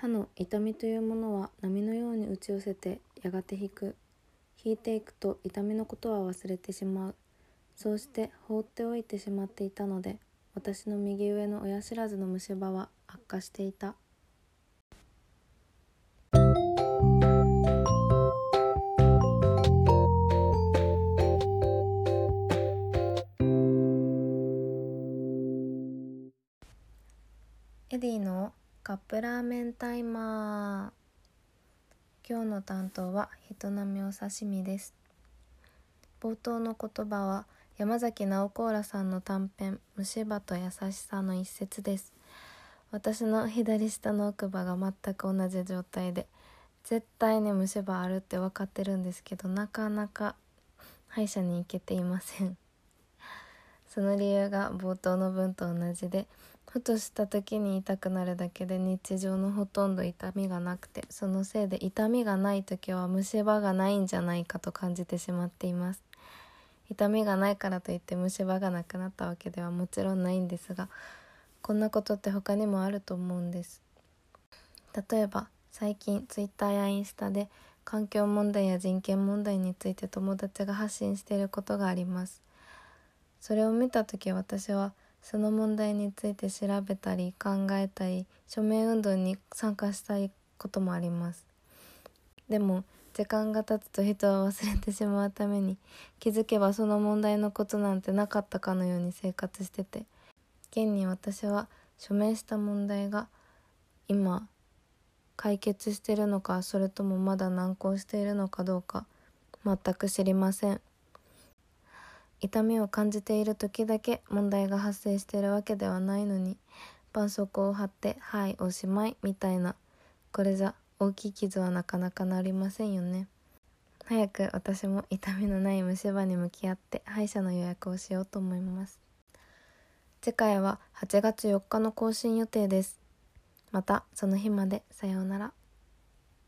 歯の痛みというものは波のように打ち寄せてやがて引く。引いていくと痛みのことは忘れてしまう。そうして放っておいてしまっていたので私の右上の親知らずの虫歯は悪化していた。エディのカップラーメンタイマー今日の担当は人並みお刺身です。冒頭の言葉は山崎直子らさんの短編「虫歯と優しさ」の一節です。私の左下の奥歯が全く同じ状態で絶対に虫歯あるって分かってるんですけどなかなか歯医者に行けていません。その理由が冒頭の文と同じでふとした時に痛くなるだけで日常のほとんど痛みがなくてそのせいで痛みがない時は虫歯がないんじゃないかと感じてしまっています。痛みがないからといって虫歯がなくなったわけではもちろんないんですがこんなことって他にもあると思うんです。例えば最近 Twitter やインスタで環境問題や人権問題について友達が発信していることがあります。それを見た時私はその問題について調べたり考えたり署名運動に参加したいこともあります。でも時間が経つと人は忘れてしまうために気づけばその問題のことなんてなかったかのように生活してて現に私は署名した問題が今解決してるのかそれともまだ難航しているのかどうか全く知りません。痛みを感じている時だけ問題が発生しているわけではないのに絆創膏を貼って「はいおしまい」みたいなこれじゃ大きい傷はなかなかなりませんよね。早く私も痛みのない虫歯に向き合って歯医者の予約をしようと思います。次回は8月4日の更新予定です。またその日まで。さようなら。